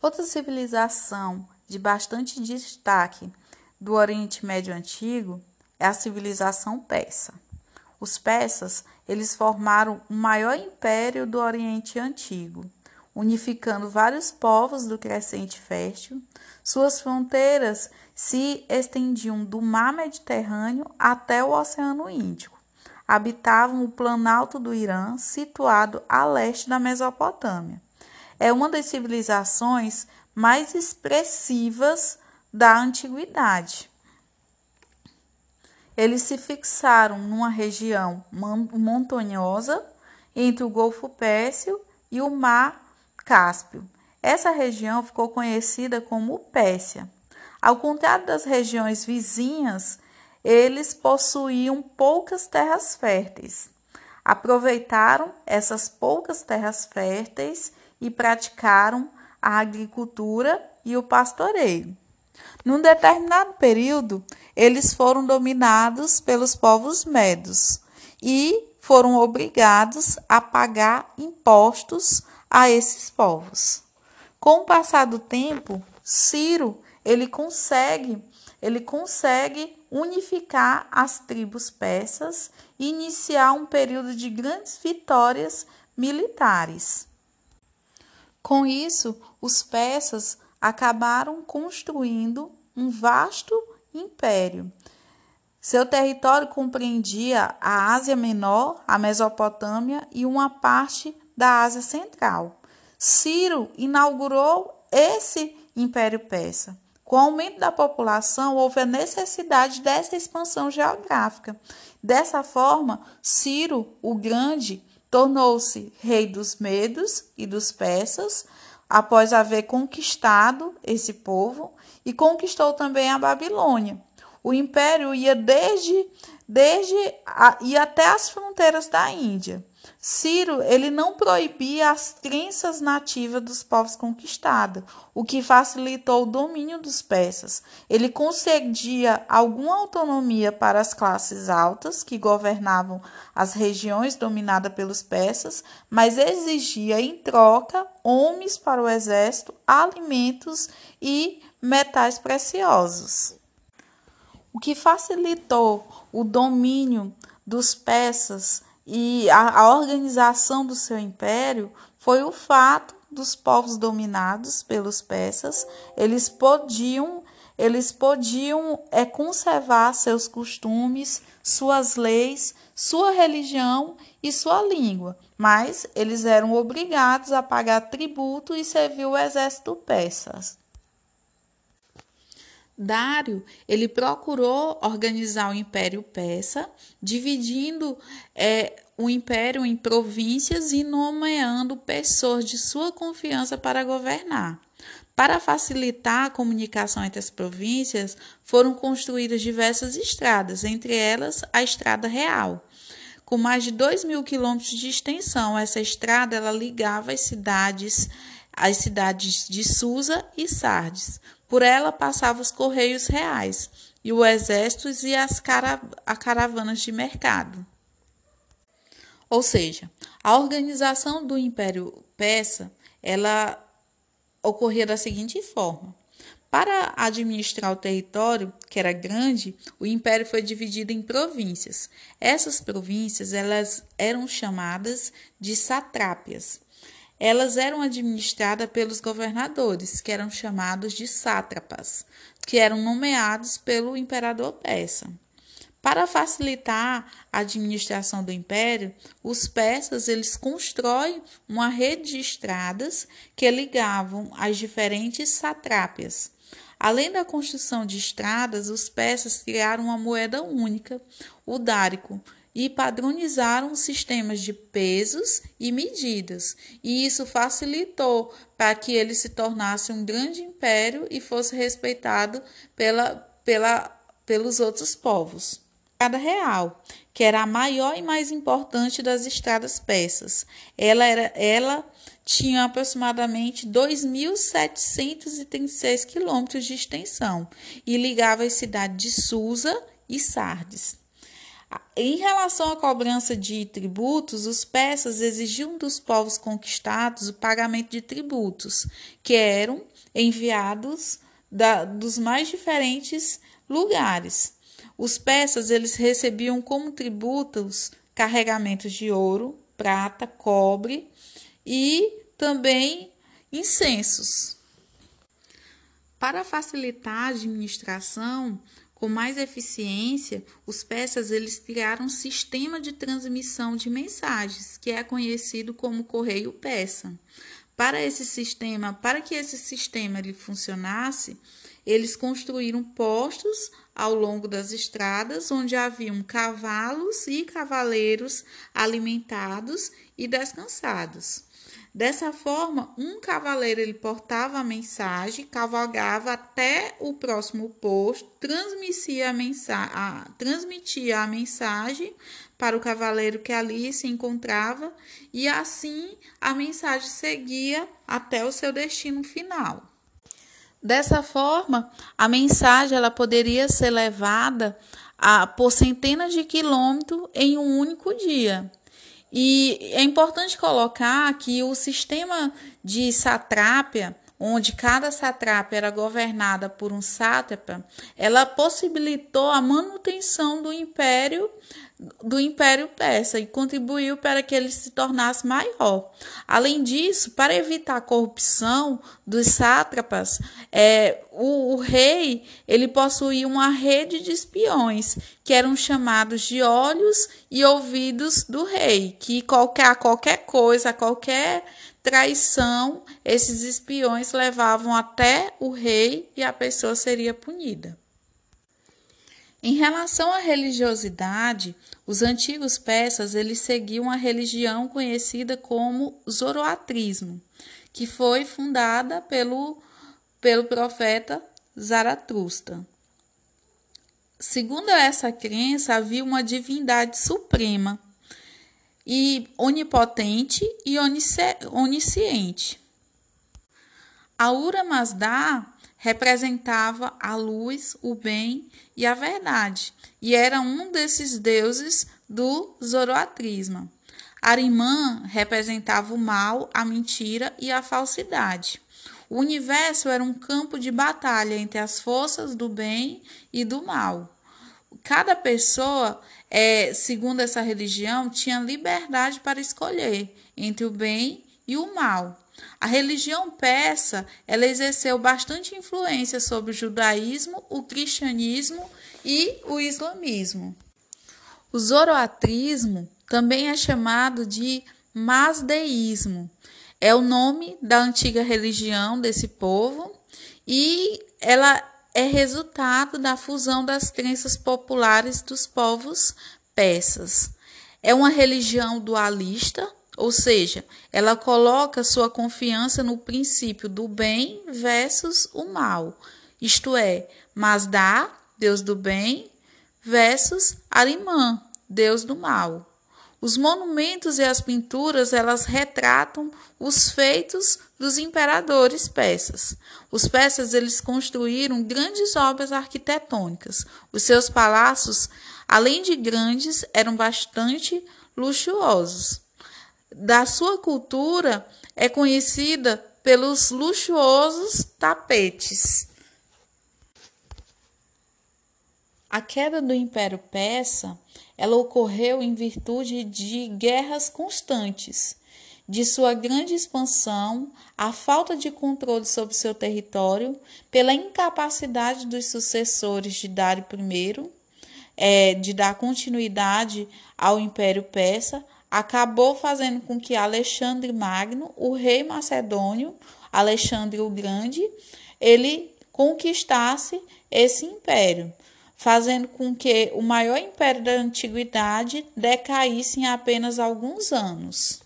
Outra civilização de bastante destaque do Oriente Médio Antigo é a civilização persa. Os persas, eles formaram o maior império do Oriente Antigo, unificando vários povos do crescente fértil. Suas fronteiras se estendiam do mar Mediterrâneo até o Oceano Índico. Habitavam o planalto do Irã, situado a leste da Mesopotâmia. É uma das civilizações mais expressivas da antiguidade. Eles se fixaram numa região montanhosa entre o Golfo Pérsico e o Mar Cáspio. Essa região ficou conhecida como Pérsia. Ao contrário das regiões vizinhas, eles possuíam poucas terras férteis. Aproveitaram essas poucas terras férteis e praticaram a agricultura e o pastoreio. Num determinado período, eles foram dominados pelos povos medos e foram obrigados a pagar impostos a esses povos. Com o passar do tempo, Ciro ele consegue ele consegue unificar as tribos persas e iniciar um período de grandes vitórias militares. Com isso, os persas acabaram construindo um vasto império. Seu território compreendia a Ásia Menor, a Mesopotâmia e uma parte da Ásia Central. Ciro inaugurou esse Império Persa. Com o aumento da população, houve a necessidade dessa expansão geográfica. Dessa forma, Ciro o Grande tornou-se rei dos Medos e dos Persas, após haver conquistado esse povo, e conquistou também a Babilônia. O império ia desde, desde a, ia até as fronteiras da Índia. Ciro ele não proibia as crenças nativas dos povos conquistados, o que facilitou o domínio dos persas. Ele concedia alguma autonomia para as classes altas que governavam as regiões dominadas pelos persas, mas exigia em troca homens para o exército, alimentos e metais preciosos. O que facilitou o domínio dos persas e a, a organização do seu império foi o fato dos povos dominados pelos persas, eles podiam eles podiam é, conservar seus costumes, suas leis, sua religião e sua língua, mas eles eram obrigados a pagar tributo e servir o exército persas. Dário ele procurou organizar o Império Persa, dividindo é, o império em províncias e nomeando pessoas de sua confiança para governar. Para facilitar a comunicação entre as províncias, foram construídas diversas estradas, entre elas a Estrada Real. Com mais de 2 mil quilômetros de extensão, essa estrada ela ligava as cidades, as cidades de Susa e Sardes, por ela passavam os correios reais e o exército e as cara caravanas de mercado. Ou seja, a organização do Império Persa ela ocorria da seguinte forma: para administrar o território, que era grande, o império foi dividido em províncias. Essas províncias elas eram chamadas de satrápias. Elas eram administradas pelos governadores, que eram chamados de sátrapas, que eram nomeados pelo imperador persa. Para facilitar a administração do império, os persas eles constroem uma rede de estradas que ligavam as diferentes satrápias. Além da construção de estradas, os persas criaram uma moeda única, o dárico, e padronizaram sistemas de pesos e medidas, e isso facilitou para que ele se tornasse um grande império e fosse respeitado pela, pela, pelos outros povos. Estrada real, que era a maior e mais importante das estradas persas. Ela, era, ela tinha aproximadamente 2.736 quilômetros de extensão e ligava as cidades de Susa e Sardes. Em relação à cobrança de tributos, os persas exigiam dos povos conquistados o pagamento de tributos, que eram enviados da, dos mais diferentes lugares. Os persas eles recebiam como tributos carregamentos de ouro, prata, cobre e também incensos. Para facilitar a administração com mais eficiência, os persas eles criaram um sistema de transmissão de mensagens, que é conhecido como correio persa. Para esse sistema, para que esse sistema ele funcionasse, eles construíram postos ao longo das estradas onde haviam cavalos e cavaleiros alimentados e descansados. Dessa forma, um cavaleiro ele portava a mensagem, cavalgava até o próximo posto, transmitia a, mensa a, transmitia a mensagem para o cavaleiro que ali se encontrava e assim a mensagem seguia até o seu destino final. Dessa forma, a mensagem ela poderia ser levada a, por centenas de quilômetros em um único dia. E é importante colocar que o sistema de satrápia, onde cada satrápia era governada por um sátrapa, ela possibilitou a manutenção do império do Império Persa e contribuiu para que ele se tornasse maior. Além disso, para evitar a corrupção dos sátrapas, é, o, o, rei ele possuía uma rede de espiões que eram chamados de olhos e ouvidos do rei, que qualquer qualquer coisa, qualquer traição, esses espiões levavam até o rei e a pessoa seria punida. Em relação à religiosidade, os antigos persas eles seguiam a religião conhecida como Zoroatrismo, que foi fundada pelo, pelo profeta Zaratustra. Segundo essa crença, havia uma divindade suprema e onipotente e onisciente. A Ura Mazda representava a luz, o bem e a verdade, e era um desses deuses do zoroatrismo. Arimã representava o mal, a mentira e a falsidade. O universo era um campo de batalha entre as forças do bem e do mal. Cada pessoa, é, segundo essa religião, tinha liberdade para escolher entre o bem e o mal. A religião persa ela exerceu bastante influência sobre o judaísmo, o cristianismo e o islamismo. O zoroatrismo também é chamado de masdeísmo. É o nome da antiga religião desse povo e ela é resultado da fusão das crenças populares dos povos persas. É uma religião dualista, ou seja, ela coloca sua confiança no princípio do bem versus o mal, isto é, Masdá, Deus do bem, versus Arimã, Deus do mal. Os monumentos e as pinturas, elas retratam os feitos dos imperadores persas. Os persas eles construíram grandes obras arquitetônicas. Os seus palácios, além de grandes, eram bastante luxuosos da sua cultura é conhecida pelos luxuosos tapetes. A queda do Império Persa, ela ocorreu em virtude de guerras constantes, de sua grande expansão, a falta de controle sobre seu território, pela incapacidade dos sucessores de Dário I é, de dar continuidade ao Império Persa, acabou fazendo com que Alexandre Magno, o rei macedônio, Alexandre o Grande, ele conquistasse esse império, fazendo com que o maior império da antiguidade decaísse em apenas alguns anos.